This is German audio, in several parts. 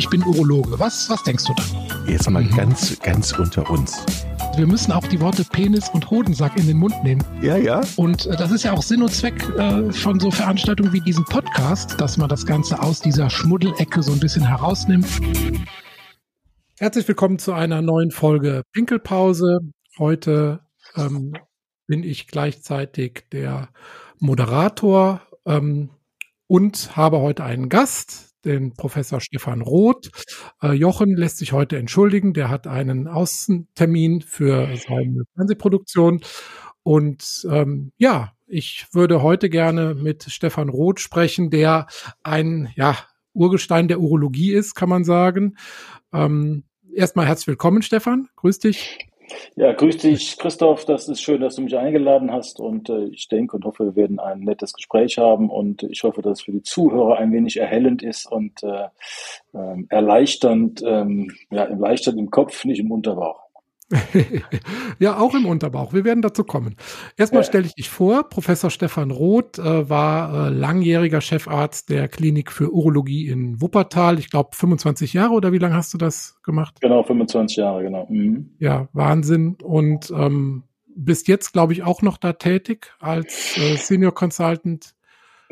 ich bin Urologe. Was, was denkst du da? Jetzt mal mhm. ganz, ganz unter uns. Wir müssen auch die Worte Penis und Hodensack in den Mund nehmen. Ja, ja. Und äh, das ist ja auch Sinn und Zweck äh, von so Veranstaltungen wie diesem Podcast, dass man das Ganze aus dieser Schmuddelecke so ein bisschen herausnimmt. Herzlich willkommen zu einer neuen Folge Pinkelpause. Heute ähm, bin ich gleichzeitig der Moderator ähm, und habe heute einen Gast, den Professor Stefan Roth. Äh, Jochen lässt sich heute entschuldigen. Der hat einen Außentermin für seine Fernsehproduktion. Und ähm, ja, ich würde heute gerne mit Stefan Roth sprechen, der ein ja, Urgestein der Urologie ist, kann man sagen. Ähm, erstmal herzlich willkommen, Stefan. Grüß dich. Ja, grüß dich, Christoph. Das ist schön, dass du mich eingeladen hast. Und äh, ich denke und hoffe, wir werden ein nettes Gespräch haben. Und ich hoffe, dass es für die Zuhörer ein wenig erhellend ist und äh, äh, erleichternd, ähm, ja, erleichternd im Kopf, nicht im Unterbauch. ja, auch im Unterbauch. Wir werden dazu kommen. Erstmal stelle ich dich vor. Professor Stefan Roth äh, war äh, langjähriger Chefarzt der Klinik für Urologie in Wuppertal. Ich glaube 25 Jahre oder wie lange hast du das gemacht? Genau, 25 Jahre, genau. Mhm. Ja, Wahnsinn. Und ähm, bist jetzt, glaube ich, auch noch da tätig als äh, Senior Consultant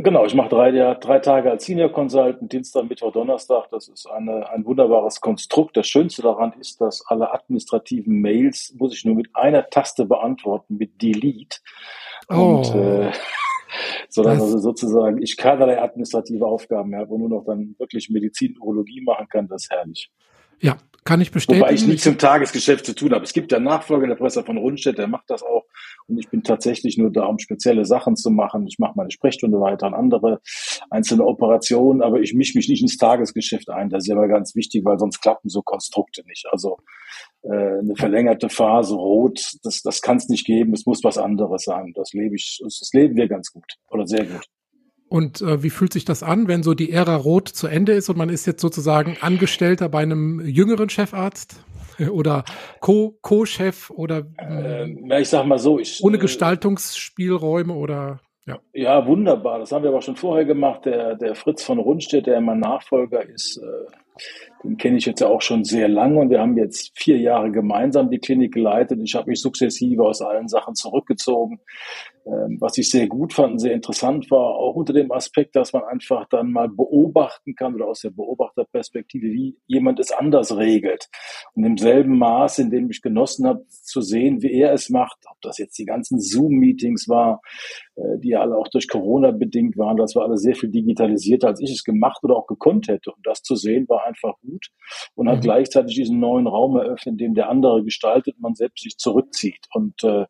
Genau, ich mache drei, ja, drei Tage als Senior Consultant, Dienstag, Mittwoch, Donnerstag. Das ist eine, ein wunderbares Konstrukt. Das Schönste daran ist, dass alle administrativen Mails muss ich nur mit einer Taste beantworten, mit Delete. Oh. Und äh, sodass also sozusagen ich keinerlei administrative Aufgaben mehr habe und nur noch dann wirklich Medizin, Urologie machen kann. Das ist herrlich. Ja, kann ich bestätigen. Wobei ich nichts zum Tagesgeschäft zu tun habe. Es gibt ja Nachfolger, der Professor von Rundstedt, der macht das auch. Und ich bin tatsächlich nur da, um spezielle Sachen zu machen. Ich mache meine Sprechstunde weiter an andere einzelne Operationen, aber ich mische mich nicht ins Tagesgeschäft ein. Das ist ja aber ganz wichtig, weil sonst klappen so Konstrukte nicht. Also äh, eine verlängerte Phase rot, das, das kann es nicht geben. Es muss was anderes sein. Das lebe ich, das leben wir ganz gut oder sehr gut. Und äh, wie fühlt sich das an, wenn so die Ära Rot zu Ende ist und man ist jetzt sozusagen Angestellter bei einem jüngeren Chefarzt oder Co-Chef oder äh, ja, ich sag mal so, ich, ohne äh, Gestaltungsspielräume oder ja. ja, wunderbar. Das haben wir aber schon vorher gemacht. Der, der Fritz von Rundstedt, der mein Nachfolger ist, äh, den kenne ich jetzt ja auch schon sehr lange und wir haben jetzt vier Jahre gemeinsam die Klinik geleitet. Ich habe mich sukzessive aus allen Sachen zurückgezogen. Ähm, was ich sehr gut fand und sehr interessant war, auch unter dem Aspekt, dass man einfach dann mal beobachten kann oder aus der Beobachterperspektive, wie jemand es anders regelt. Und im selben Maß, in dem ich genossen habe, zu sehen, wie er es macht, ob das jetzt die ganzen Zoom-Meetings war, äh, die alle auch durch Corona bedingt waren, das war alles sehr viel digitalisierter, als ich es gemacht oder auch gekonnt hätte. Und das zu sehen, war einfach gut und hat mhm. gleichzeitig diesen neuen Raum eröffnet, in dem der andere gestaltet, man selbst sich zurückzieht. Und äh,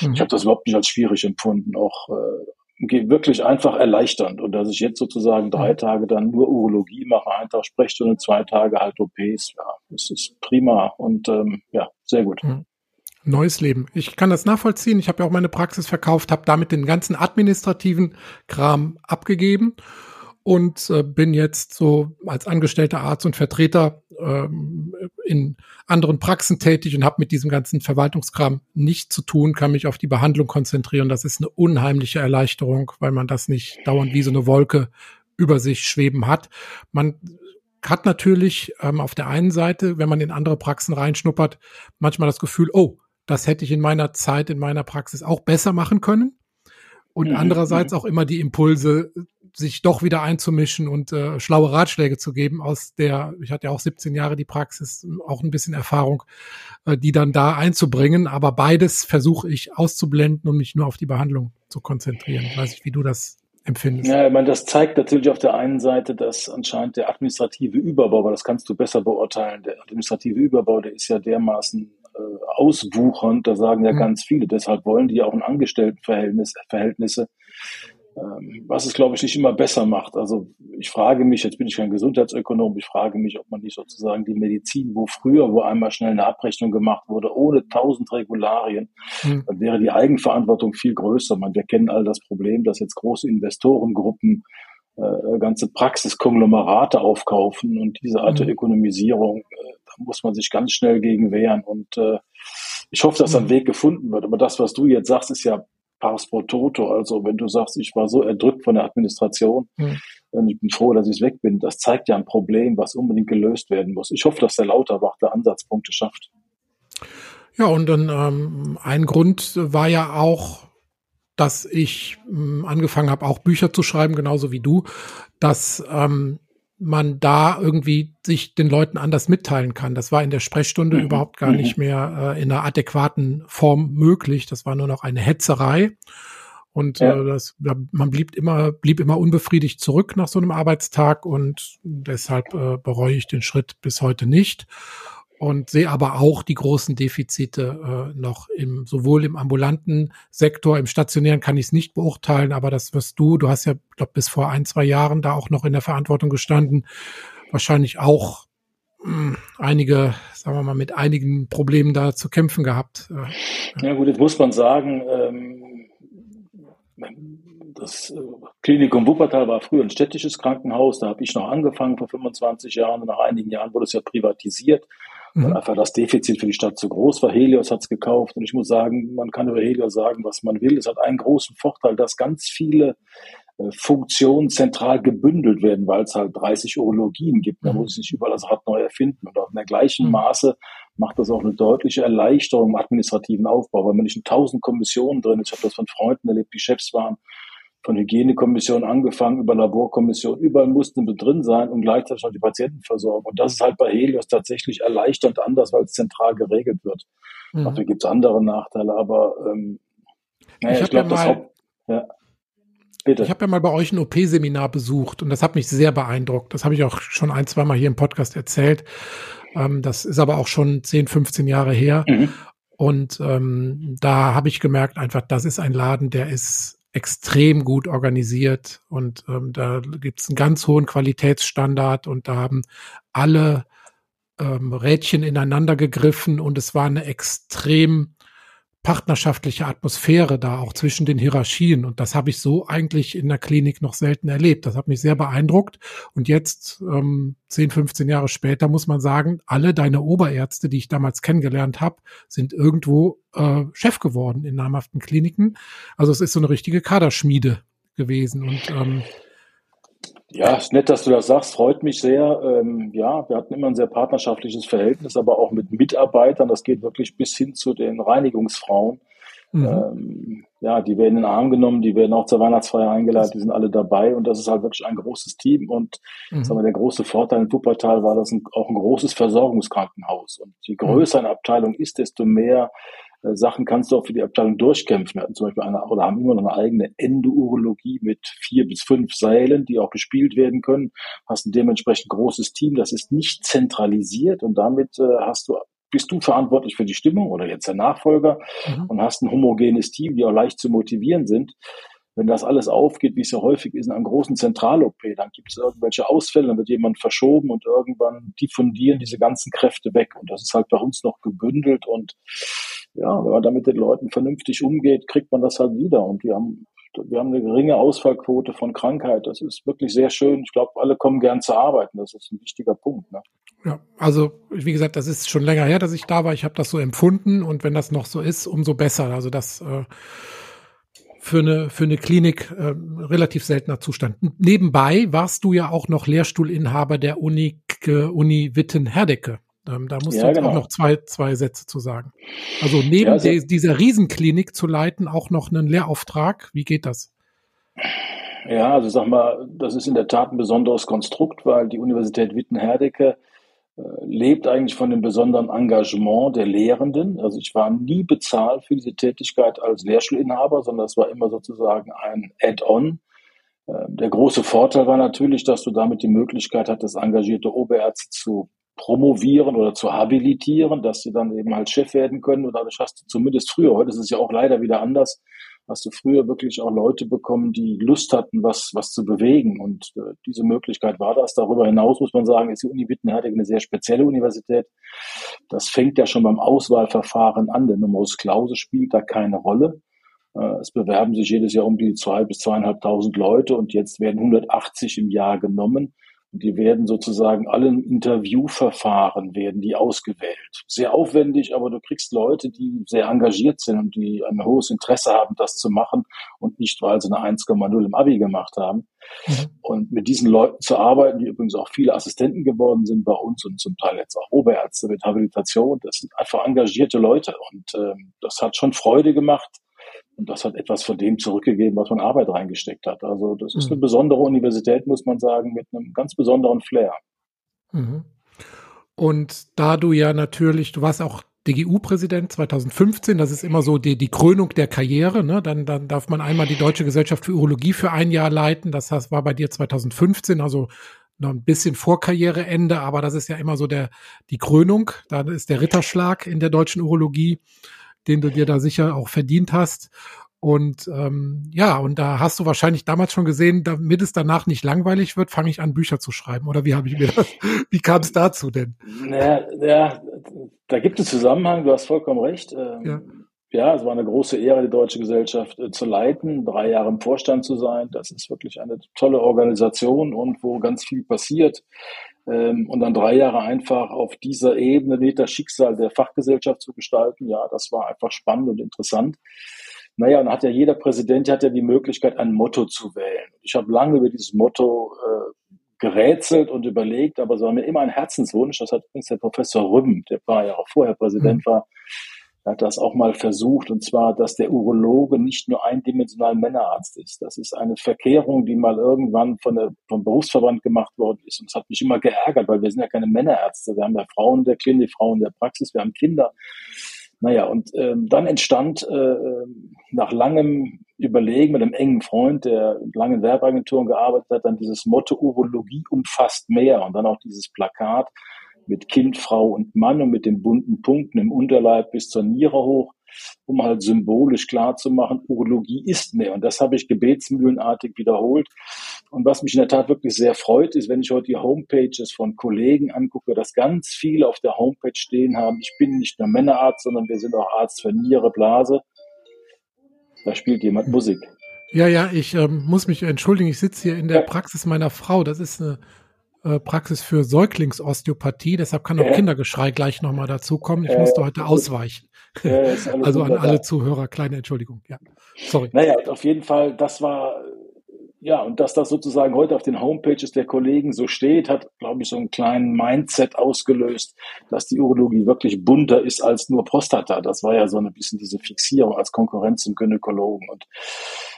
mhm. ich habe das überhaupt nicht als schwierig empfunden, auch äh, wirklich einfach erleichternd. Und dass ich jetzt sozusagen drei mhm. Tage dann nur Urologie mache, einen Tag Sprechstunde, zwei Tage halt OPs, ja, das ist prima und ähm, ja, sehr gut. Mhm. Neues Leben. Ich kann das nachvollziehen. Ich habe ja auch meine Praxis verkauft, habe damit den ganzen administrativen Kram abgegeben und äh, bin jetzt so als angestellter Arzt und Vertreter ähm, in anderen Praxen tätig und habe mit diesem ganzen Verwaltungskram nichts zu tun, kann mich auf die Behandlung konzentrieren. Das ist eine unheimliche Erleichterung, weil man das nicht dauernd wie so eine Wolke über sich schweben hat. Man hat natürlich ähm, auf der einen Seite, wenn man in andere Praxen reinschnuppert, manchmal das Gefühl, oh, das hätte ich in meiner Zeit, in meiner Praxis auch besser machen können. Und mhm. andererseits mhm. auch immer die Impulse, sich doch wieder einzumischen und äh, schlaue Ratschläge zu geben aus der, ich hatte ja auch 17 Jahre die Praxis, auch ein bisschen Erfahrung, äh, die dann da einzubringen. Aber beides versuche ich auszublenden und mich nur auf die Behandlung zu konzentrieren. Ich weiß nicht, wie du das empfindest. Ja, ich meine, das zeigt natürlich auf der einen Seite, dass anscheinend der administrative Überbau, aber das kannst du besser beurteilen, der administrative Überbau, der ist ja dermaßen äh, auswuchernd, da sagen ja mhm. ganz viele, deshalb wollen die auch ein Angestelltenverhältnis, Verhältnisse was es, glaube ich, nicht immer besser macht. Also ich frage mich, jetzt bin ich kein Gesundheitsökonom, ich frage mich, ob man nicht sozusagen die Medizin, wo früher, wo einmal schnell eine Abrechnung gemacht wurde, ohne tausend Regularien, mhm. dann wäre die Eigenverantwortung viel größer. Man, wir kennen all das Problem, dass jetzt große Investorengruppen äh, ganze Praxiskonglomerate aufkaufen und diese Art der mhm. Ökonomisierung, äh, da muss man sich ganz schnell gegen wehren und äh, ich hoffe, dass ein mhm. Weg gefunden wird. Aber das, was du jetzt sagst, ist ja pars pro toto. Also wenn du sagst, ich war so erdrückt von der Administration, mhm. und ich bin froh, dass ich weg bin, das zeigt ja ein Problem, was unbedingt gelöst werden muss. Ich hoffe, dass der Lauterbach da Ansatzpunkte schafft. Ja, und dann ähm, ein Grund war ja auch, dass ich ähm, angefangen habe, auch Bücher zu schreiben, genauso wie du, dass ähm, man da irgendwie sich den Leuten anders mitteilen kann. Das war in der Sprechstunde mhm. überhaupt gar mhm. nicht mehr äh, in einer adäquaten Form möglich. Das war nur noch eine Hetzerei. Und ja. äh, das, man blieb immer, blieb immer unbefriedigt zurück nach so einem Arbeitstag und deshalb äh, bereue ich den Schritt bis heute nicht und sehe aber auch die großen Defizite äh, noch im sowohl im ambulanten Sektor, im stationären kann ich es nicht beurteilen, aber das wirst du, du hast ja, glaube bis vor ein zwei Jahren da auch noch in der Verantwortung gestanden, wahrscheinlich auch mh, hm, einige, sagen wir mal, mit einigen Problemen da zu kämpfen gehabt. Äh, ja gut, jetzt muss man sagen, ähm, das äh, Klinikum Wuppertal war früher ein städtisches Krankenhaus, da habe ich noch angefangen vor 25 Jahren und nach einigen Jahren wurde es ja privatisiert weil mhm. einfach das Defizit für die Stadt zu groß war. Helios hat es gekauft und ich muss sagen, man kann über Helios sagen, was man will. Es hat einen großen Vorteil, dass ganz viele äh, Funktionen zentral gebündelt werden, weil es halt 30 Urologien gibt. Da mhm. muss ich nicht überall das Rad neu erfinden. Und auch in der gleichen mhm. Maße macht das auch eine deutliche Erleichterung im administrativen Aufbau, weil man nicht in tausend Kommissionen drin ist. Ich habe das von Freunden erlebt, die Chefs waren von Hygienekommission angefangen, über Laborkommission, überall mussten wir drin sein und gleichzeitig noch die Patientenversorgung. Und das ist halt bei Helios tatsächlich erleichternd anders, weil es zentral geregelt wird. Mhm. Natürlich gibt es andere Nachteile, aber ähm, naja, ich, ich glaube, ja das Haupt... Ja. Bitte. Ich habe ja mal bei euch ein OP-Seminar besucht und das hat mich sehr beeindruckt. Das habe ich auch schon ein, zwei Mal hier im Podcast erzählt. Ähm, das ist aber auch schon 10, 15 Jahre her. Mhm. Und ähm, da habe ich gemerkt, einfach, das ist ein Laden, der ist extrem gut organisiert und ähm, da gibt es einen ganz hohen Qualitätsstandard und da haben alle ähm, Rädchen ineinander gegriffen und es war eine extrem partnerschaftliche Atmosphäre da auch zwischen den Hierarchien. Und das habe ich so eigentlich in der Klinik noch selten erlebt. Das hat mich sehr beeindruckt. Und jetzt, ähm, 10, 15 Jahre später, muss man sagen, alle deine Oberärzte, die ich damals kennengelernt habe, sind irgendwo äh, Chef geworden in namhaften Kliniken. Also es ist so eine richtige Kaderschmiede gewesen. Und ähm, ja, ist nett, dass du das sagst, freut mich sehr. Ähm, ja, wir hatten immer ein sehr partnerschaftliches Verhältnis, aber auch mit Mitarbeitern. Das geht wirklich bis hin zu den Reinigungsfrauen. Mhm. Ähm, ja, die werden in den Arm genommen, die werden auch zur Weihnachtsfeier eingeladen, die sind alle dabei und das ist halt wirklich ein großes Team. Und mhm. sagen wir, der große Vorteil in Wuppertal war das ein, auch ein großes Versorgungskrankenhaus. Und je größer eine Abteilung ist, desto mehr Sachen kannst du auch für die Abteilung durchkämpfen. Wir hatten zum Beispiel eine, oder haben immer noch eine eigene Endourologie mit vier bis fünf Sälen, die auch gespielt werden können. Hast ein dementsprechend großes Team. Das ist nicht zentralisiert und damit äh, hast du bist du verantwortlich für die Stimmung oder jetzt der Nachfolger mhm. und hast ein homogenes Team, die auch leicht zu motivieren sind. Wenn das alles aufgeht, wie es ja häufig ist in einem großen Zentral-OP, dann gibt es irgendwelche Ausfälle, dann wird jemand verschoben und irgendwann diffundieren diese ganzen Kräfte weg. Und das ist halt bei uns noch gebündelt und ja, wenn man da mit den Leuten vernünftig umgeht, kriegt man das halt wieder. Und wir haben, wir haben eine geringe Ausfallquote von Krankheit. Das ist wirklich sehr schön. Ich glaube, alle kommen gern zu arbeiten. Das ist ein wichtiger Punkt. Ne? Ja, also wie gesagt, das ist schon länger her, dass ich da war. Ich habe das so empfunden und wenn das noch so ist, umso besser. Also das äh, für eine für eine Klinik äh, relativ seltener Zustand. Nebenbei warst du ja auch noch Lehrstuhlinhaber der Uni Uni Witten-Herdecke. Ähm, da musst ja, du jetzt genau. auch noch zwei, zwei Sätze zu sagen. Also neben ja, de, dieser Riesenklinik zu leiten, auch noch einen Lehrauftrag. Wie geht das? Ja, also sag mal, das ist in der Tat ein besonderes Konstrukt, weil die Universität Witten-Herdecke äh, lebt eigentlich von dem besonderen Engagement der Lehrenden. Also ich war nie bezahlt für diese Tätigkeit als Lehrstuhlinhaber, sondern es war immer sozusagen ein Add-on. Äh, der große Vorteil war natürlich, dass du damit die Möglichkeit hattest, engagierte Oberärzte zu promovieren oder zu habilitieren, dass sie dann eben halt Chef werden können. Und dadurch hast du zumindest früher, heute ist es ja auch leider wieder anders, hast du früher wirklich auch Leute bekommen, die Lust hatten, was, was zu bewegen. Und äh, diese Möglichkeit war das. Darüber hinaus muss man sagen, ist die Uni Wittenherdecke eine sehr spezielle Universität. Das fängt ja schon beim Auswahlverfahren an. Der Numerus Clausus spielt da keine Rolle. Äh, es bewerben sich jedes Jahr um die zwei bis zweieinhalbtausend Leute und jetzt werden 180 im Jahr genommen. Die werden sozusagen allen Interviewverfahren werden die ausgewählt. Sehr aufwendig, aber du kriegst Leute, die sehr engagiert sind und die ein hohes Interesse haben, das zu machen und nicht, weil sie eine 1,0 im Abi gemacht haben. Mhm. Und mit diesen Leuten zu arbeiten, die übrigens auch viele Assistenten geworden sind bei uns und zum Teil jetzt auch Oberärzte mit Habilitation, das sind einfach engagierte Leute und ähm, das hat schon Freude gemacht und das hat etwas von dem zurückgegeben, was man Arbeit reingesteckt hat. Also das ist eine mhm. besondere Universität, muss man sagen, mit einem ganz besonderen Flair. Mhm. Und da du ja natürlich, du warst auch DGU-Präsident 2015, das ist immer so die, die Krönung der Karriere, ne? dann, dann darf man einmal die Deutsche Gesellschaft für Urologie für ein Jahr leiten, das war bei dir 2015, also noch ein bisschen vor Karriereende, aber das ist ja immer so der, die Krönung, da ist der Ritterschlag in der deutschen Urologie den du dir da sicher auch verdient hast. Und ähm, ja, und da hast du wahrscheinlich damals schon gesehen, damit es danach nicht langweilig wird, fange ich an, Bücher zu schreiben. Oder wie habe ich mir das, wie kam es dazu denn? Naja, ja, da gibt es Zusammenhang, du hast vollkommen recht. Ähm, ja. ja, es war eine große Ehre, die Deutsche Gesellschaft äh, zu leiten, drei Jahre im Vorstand zu sein. Das ist wirklich eine tolle Organisation und wo ganz viel passiert ähm, und dann drei Jahre einfach auf dieser Ebene mit das Schicksal der Fachgesellschaft zu gestalten, ja, das war einfach spannend und interessant. Naja, und hat ja jeder Präsident hat ja die Möglichkeit, ein Motto zu wählen. Ich habe lange über dieses Motto äh, gerätselt und überlegt, aber es war mir immer ein Herzenswunsch. Das hat übrigens der Professor Rübben, der ein paar Jahre vorher Präsident mhm. war, er hat das auch mal versucht, und zwar, dass der Urologe nicht nur eindimensional Männerarzt ist. Das ist eine Verkehrung, die mal irgendwann von der, vom Berufsverband gemacht worden ist. Und es hat mich immer geärgert, weil wir sind ja keine Männerärzte. Wir haben ja Frauen der Klinik, Frauen der Praxis, wir haben Kinder. Naja, und ähm, dann entstand äh, nach langem Überlegen mit einem engen Freund, der in langen Werbeagenturen gearbeitet hat, dann dieses Motto Urologie umfasst mehr und dann auch dieses Plakat mit Kind, Frau und Mann und mit den bunten Punkten im Unterleib bis zur Niere hoch, um halt symbolisch klar zu machen, Urologie ist mehr. Und das habe ich gebetsmühlenartig wiederholt. Und was mich in der Tat wirklich sehr freut, ist, wenn ich heute die Homepages von Kollegen angucke, dass ganz viele auf der Homepage stehen haben, ich bin nicht nur Männerarzt, sondern wir sind auch Arzt für Niere, Blase. Da spielt jemand Musik. Ja, ja, ich ähm, muss mich entschuldigen. Ich sitze hier in der Praxis meiner Frau. Das ist eine äh, Praxis für Säuglingsosteopathie. Deshalb kann auch. Kindergeschrei gleich nochmal dazukommen. Ich musste heute ausweichen. Also an alle Zuhörer, kleine Entschuldigung. Ja, sorry. Naja, auf jeden Fall, das war, ja, und dass das sozusagen heute auf den Homepages der Kollegen so steht, hat, glaube ich, so einen kleinen Mindset ausgelöst, dass die Urologie wirklich bunter ist als nur Prostata. Das war ja so ein bisschen diese Fixierung als Konkurrenz zum Gynäkologen. Und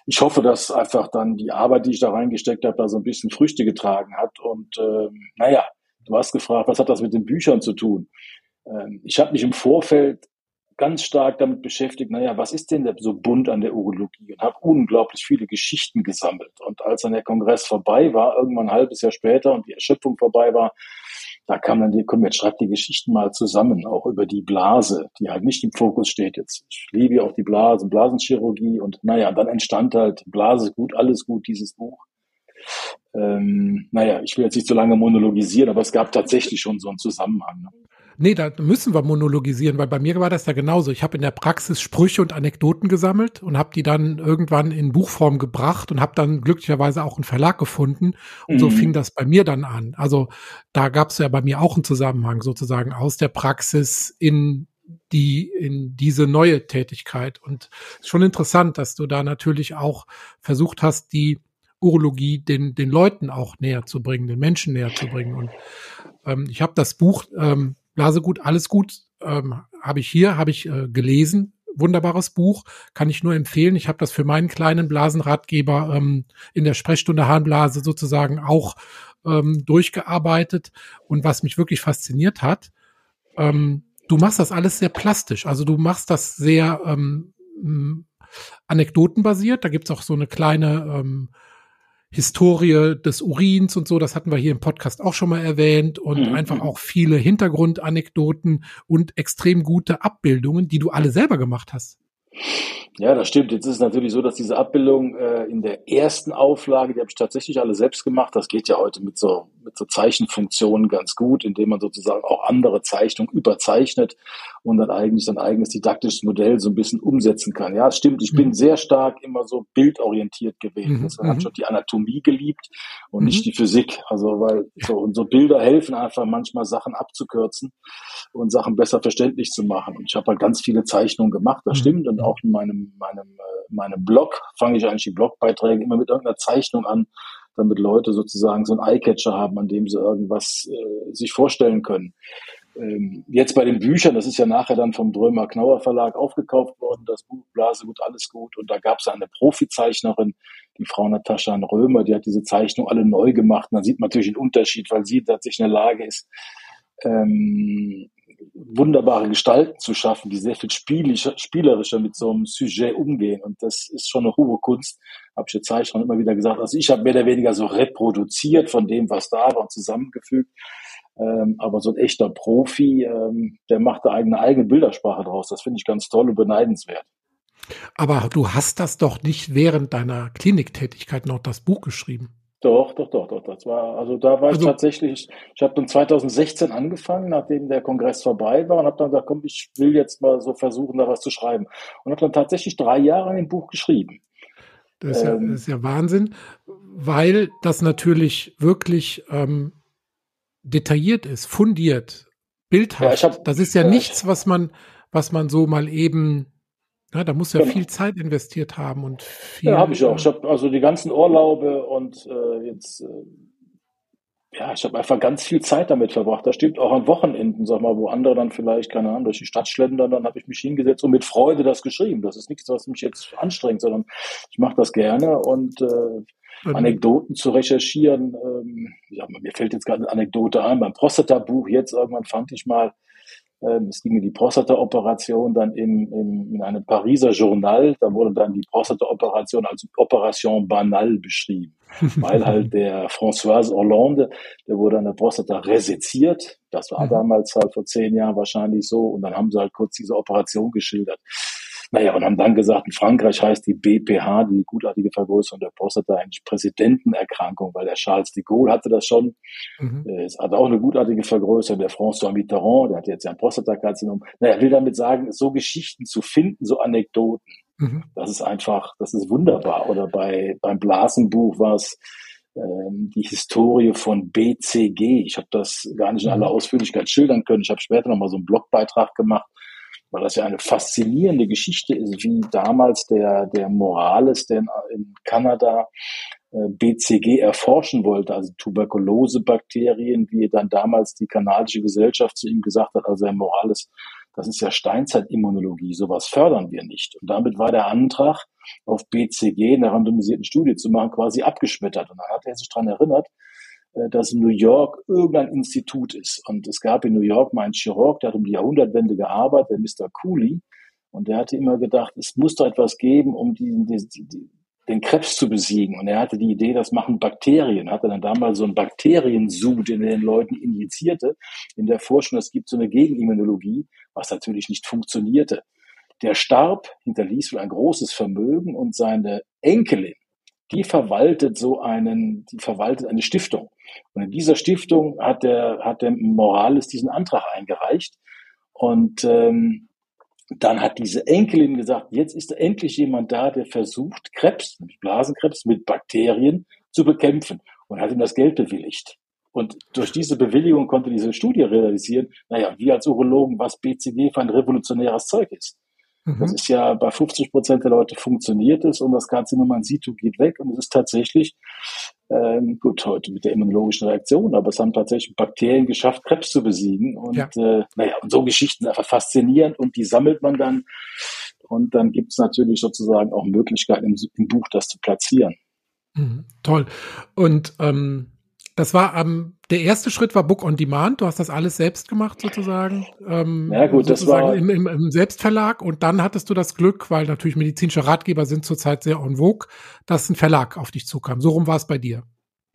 ich hoffe, dass einfach dann die Arbeit, die ich da reingesteckt habe, da so ein bisschen Früchte getragen hat. Und äh, naja, du hast gefragt, was hat das mit den Büchern zu tun? Ähm, ich habe mich im Vorfeld ganz stark damit beschäftigt, naja, was ist denn so bunt an der Urologie? Und habe unglaublich viele Geschichten gesammelt. Und als dann der Kongress vorbei war, irgendwann ein halbes Jahr später und die Erschöpfung vorbei war, da kam dann die, komm, jetzt schreibt die Geschichten mal zusammen, auch über die Blase, die halt nicht im Fokus steht jetzt. Ich liebe ja auch die Blase, Blasenchirurgie und naja, dann entstand halt Blase gut, alles gut, dieses Buch. Ähm, naja, ich will jetzt nicht so lange monologisieren, aber es gab tatsächlich schon so einen Zusammenhang. Ne? Nee, da müssen wir monologisieren, weil bei mir war das ja genauso. Ich habe in der Praxis Sprüche und Anekdoten gesammelt und habe die dann irgendwann in Buchform gebracht und habe dann glücklicherweise auch einen Verlag gefunden. Und mhm. so fing das bei mir dann an. Also da gab es ja bei mir auch einen Zusammenhang sozusagen aus der Praxis in die in diese neue Tätigkeit. Und schon interessant, dass du da natürlich auch versucht hast, die Urologie den, den Leuten auch näher zu bringen, den Menschen näher zu bringen. Und ähm, ich habe das Buch ähm, Blasegut, alles gut, ähm, habe ich hier, habe ich äh, gelesen. Wunderbares Buch, kann ich nur empfehlen. Ich habe das für meinen kleinen Blasenratgeber ähm, in der Sprechstunde Harnblase sozusagen auch ähm, durchgearbeitet. Und was mich wirklich fasziniert hat, ähm, du machst das alles sehr plastisch. Also du machst das sehr ähm, anekdotenbasiert. Da gibt's auch so eine kleine ähm, Historie des Urins und so, das hatten wir hier im Podcast auch schon mal erwähnt und mhm. einfach auch viele Hintergrundanekdoten und extrem gute Abbildungen, die du alle selber gemacht hast. Ja, das stimmt. Jetzt ist es natürlich so, dass diese Abbildung äh, in der ersten Auflage, die habe ich tatsächlich alle selbst gemacht. Das geht ja heute mit so mit so Zeichenfunktionen ganz gut, indem man sozusagen auch andere Zeichnungen überzeichnet und dann eigentlich sein eigenes didaktisches Modell so ein bisschen umsetzen kann. Ja, es stimmt, ich mhm. bin sehr stark immer so bildorientiert gewesen. Mhm. Das hat schon die Anatomie geliebt und mhm. nicht die Physik. Also weil so, und so Bilder helfen einfach manchmal Sachen abzukürzen und Sachen besser verständlich zu machen. Und ich habe halt ganz viele Zeichnungen gemacht, das mhm. stimmt. Und auch in meinem, meinem, äh, meinem Blog fange ich eigentlich die Blogbeiträge immer mit irgendeiner Zeichnung an, damit Leute sozusagen so ein Eyecatcher haben, an dem sie irgendwas äh, sich vorstellen können. Ähm, jetzt bei den Büchern, das ist ja nachher dann vom Drömer Knauer Verlag aufgekauft worden, das Buch Blase gut, alles gut. Und da gab es eine Profizeichnerin, die Frau Natascha Römer, die hat diese Zeichnung alle neu gemacht. Und dann sieht man natürlich einen Unterschied, weil sie tatsächlich in der Lage ist, ähm, wunderbare Gestalten zu schaffen, die sehr viel spielerischer, mit so einem Sujet umgehen. Und das ist schon eine hohe Kunst, habe ich jetzt schon immer wieder gesagt. Also ich habe mehr oder weniger so reproduziert von dem, was da war und zusammengefügt. Ähm, aber so ein echter Profi, ähm, der macht da eigene eigene Bildersprache draus. Das finde ich ganz toll und beneidenswert. Aber du hast das doch nicht während deiner Kliniktätigkeit noch das Buch geschrieben. Doch, doch, doch, doch. Das war, also da war also, ich tatsächlich, ich habe dann 2016 angefangen, nachdem der Kongress vorbei war und habe dann gesagt, komm, ich will jetzt mal so versuchen, da was zu schreiben. Und habe dann tatsächlich drei Jahre ein Buch geschrieben. Das ist, ja, ähm, das ist ja Wahnsinn, weil das natürlich wirklich ähm, detailliert ist, fundiert, bildhaft. Ja, hab, das ist ja, ja nichts, was man, was man so mal eben ja, da muss ja genau. viel Zeit investiert haben und viel. Ja, habe ich auch. Ich habe also die ganzen Urlaube und äh, jetzt, äh, ja, ich habe einfach ganz viel Zeit damit verbracht. Da stimmt auch an Wochenenden, sag mal, wo andere dann vielleicht, keine Ahnung, durch die Stadt schlendern, dann habe ich mich hingesetzt und mit Freude das geschrieben. Das ist nichts, was mich jetzt anstrengt, sondern ich mache das gerne und äh, Anekdoten zu recherchieren. Ähm, ja, mir fällt jetzt gerade eine Anekdote ein. Beim Prostata-Buch jetzt irgendwann fand ich mal ähm, es ging in die Prostata-Operation dann im, im, in einem Pariser Journal. Da wurde dann die Prostata-Operation als Operation Banal beschrieben, weil halt der François Hollande, der wurde an der Prostata reseziert. Das war mhm. damals halt vor zehn Jahren wahrscheinlich so. Und dann haben sie halt kurz diese Operation geschildert. Naja, und haben dann gesagt, in Frankreich heißt die BPH, die gutartige Vergrößerung der Prostata, eigentlich Präsidentenerkrankung, weil der Charles de Gaulle hatte das schon. Mhm. Äh, es hat auch eine gutartige Vergrößerung. Der François Mitterrand, der hat jetzt ja ein Prostatakarzinom. Naja, will damit sagen, so Geschichten zu finden, so Anekdoten, mhm. das ist einfach, das ist wunderbar. Oder bei, beim Blasenbuch war es, ähm, die Historie von BCG. Ich habe das gar nicht in aller mhm. Ausführlichkeit schildern können. Ich habe später nochmal so einen Blogbeitrag gemacht weil das ja eine faszinierende Geschichte ist, wie damals der, der Morales, der in Kanada äh, BCG erforschen wollte, also Tuberkulosebakterien, wie dann damals die kanadische Gesellschaft zu ihm gesagt hat, also Herr Morales, das ist ja Steinzeitimmunologie, sowas fördern wir nicht. Und damit war der Antrag, auf BCG eine randomisierten Studie zu machen, quasi abgeschmettert. Und dann hat er sich daran erinnert, dass in New York irgendein Institut ist. Und es gab in New York mal einen Chirurg, der hat um die Jahrhundertwende gearbeitet, der Mr. Cooley. Und der hatte immer gedacht, es muss doch etwas geben, um die, die, die, den Krebs zu besiegen. Und er hatte die Idee, das machen Bakterien. Hatte dann damals so einen Bakteriensud, den er den Leuten injizierte. In der Forschung, es gibt so eine Gegenimmunologie, was natürlich nicht funktionierte. Der starb, hinterließ wohl ein großes Vermögen und seine Enkelin, die verwaltet so einen, die verwaltet eine Stiftung. Und in dieser Stiftung hat der, hat der Morales diesen Antrag eingereicht. Und ähm, dann hat diese Enkelin gesagt, jetzt ist endlich jemand da, der versucht, Krebs, Blasenkrebs, mit Bakterien zu bekämpfen und hat ihm das Geld bewilligt. Und durch diese Bewilligung konnte diese Studie realisieren, naja, wir als Urologen, was BCG für ein revolutionäres Zeug ist. Mhm. Das ist ja bei 50 Prozent der Leute funktioniert es und das Ganze, wenn man sieht, geht weg. Und es ist tatsächlich, ähm, gut, heute mit der immunologischen Reaktion, aber es haben tatsächlich Bakterien geschafft, Krebs zu besiegen. Und ja. äh, naja, und so Geschichten sind einfach faszinierend und die sammelt man dann. Und dann gibt es natürlich sozusagen auch Möglichkeiten im, im Buch, das zu platzieren. Mhm, toll. Und ähm, das war ähm, der erste Schritt war Book on Demand. Du hast das alles selbst gemacht sozusagen. Ähm, ja gut, das war im, im, im, Selbstverlag und dann hattest du das Glück, weil natürlich medizinische Ratgeber sind zurzeit sehr en vogue, dass ein Verlag auf dich zukam. So rum war es bei dir.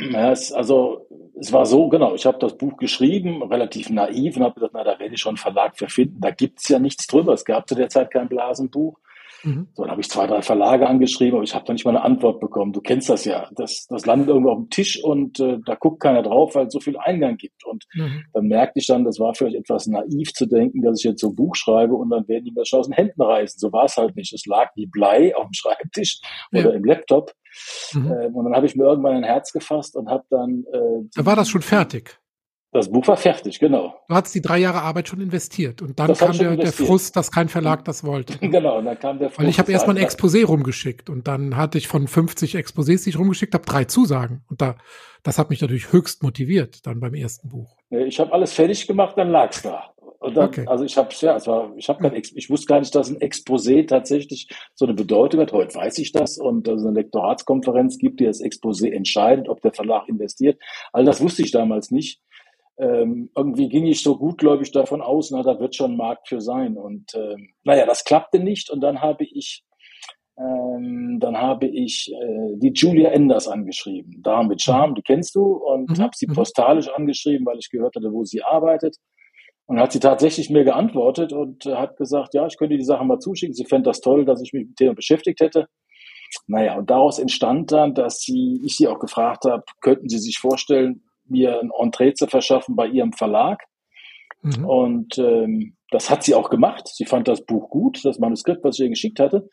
Ja, es, also es war so, genau, ich habe das Buch geschrieben, relativ naiv und habe gesagt, na, da werde ich schon einen Verlag für finden. Da gibt's ja nichts drüber. Es gab zu der Zeit kein Blasenbuch. Mhm. So, dann habe ich zwei, drei Verlage angeschrieben, aber ich habe da nicht mal eine Antwort bekommen. Du kennst das ja. Das, das landet irgendwo auf dem Tisch und äh, da guckt keiner drauf, weil es so viel Eingang gibt. Und mhm. dann merkte ich dann, das war vielleicht etwas naiv zu denken, dass ich jetzt so ein Buch schreibe und dann werden die mir schon aus den Händen reißen. So war es halt nicht. Es lag wie Blei auf dem Schreibtisch ja. oder im Laptop. Mhm. Ähm, und dann habe ich mir irgendwann ein Herz gefasst und habe dann. Äh, da war das schon fertig. Das Buch war fertig, genau. Du hattest die drei Jahre Arbeit schon investiert und dann das kam der, der, Frust, dass kein Verlag das wollte. genau, und dann kam der Frust. Weil ich habe erstmal ein Exposé rumgeschickt und dann hatte ich von 50 Exposés, die ich rumgeschickt habe, drei Zusagen. Und da, das hat mich natürlich höchst motiviert dann beim ersten Buch. Ich habe alles fertig gemacht, dann lag's da. Und dann, okay. Also ich habe ja, es war, ich habe kein, ich wusste gar nicht, dass ein Exposé tatsächlich so eine Bedeutung hat. Heute weiß ich das und dass es eine Lektoratskonferenz gibt, die das Exposé entscheidet, ob der Verlag investiert. All das wusste ich damals nicht ähm, irgendwie ging ich so gutgläubig davon aus, na, da wird schon ein Markt für sein. Und ähm, naja, das klappte nicht. Und dann habe ich, ähm, dann habe ich äh, die Julia Enders angeschrieben. Da mit Charme, die kennst du, und mhm. habe sie mhm. postalisch angeschrieben, weil ich gehört hatte, wo sie arbeitet. Und hat sie tatsächlich mir geantwortet und äh, hat gesagt, ja, ich könnte die Sache mal zuschicken. Sie fände das toll, dass ich mich mit dem Thema beschäftigt hätte. Naja, und daraus entstand dann, dass sie, ich sie auch gefragt habe, könnten Sie sich vorstellen, mir ein Entree zu verschaffen bei ihrem Verlag. Mhm. Und ähm, das hat sie auch gemacht. Sie fand das Buch gut, das Manuskript, was ich ihr geschickt hatte.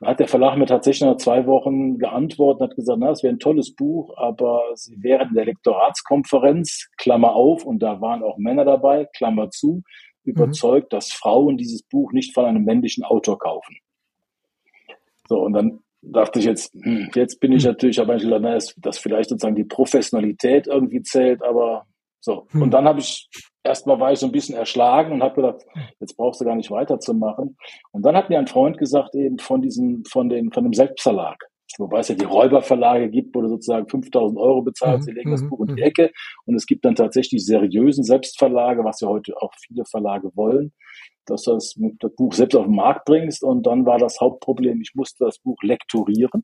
Dann hat der Verlag mir tatsächlich nach zwei Wochen geantwortet und hat gesagt, na, es wäre ein tolles Buch, aber sie wären der Lektoratskonferenz, Klammer auf, und da waren auch Männer dabei, Klammer zu, überzeugt, mhm. dass Frauen dieses Buch nicht von einem männlichen Autor kaufen. So, und dann dachte ich jetzt, hm, jetzt bin ich hm. natürlich, aber ich gedacht, na, dass vielleicht sozusagen die Professionalität irgendwie zählt, aber so. Hm. Und dann habe ich, erstmal war ich so ein bisschen erschlagen und habe gedacht, jetzt brauchst du gar nicht weiterzumachen. Und dann hat mir ein Freund gesagt, eben von diesem, von den, von dem Selbstverlag. Wobei es ja die Räuberverlage gibt, wo du sozusagen 5000 Euro bezahlst, sie legen das Buch in die Ecke. Und es gibt dann tatsächlich seriösen Selbstverlage, was ja heute auch viele Verlage wollen dass du das, das Buch selbst auf den Markt bringst. Und dann war das Hauptproblem, ich musste das Buch lektorieren.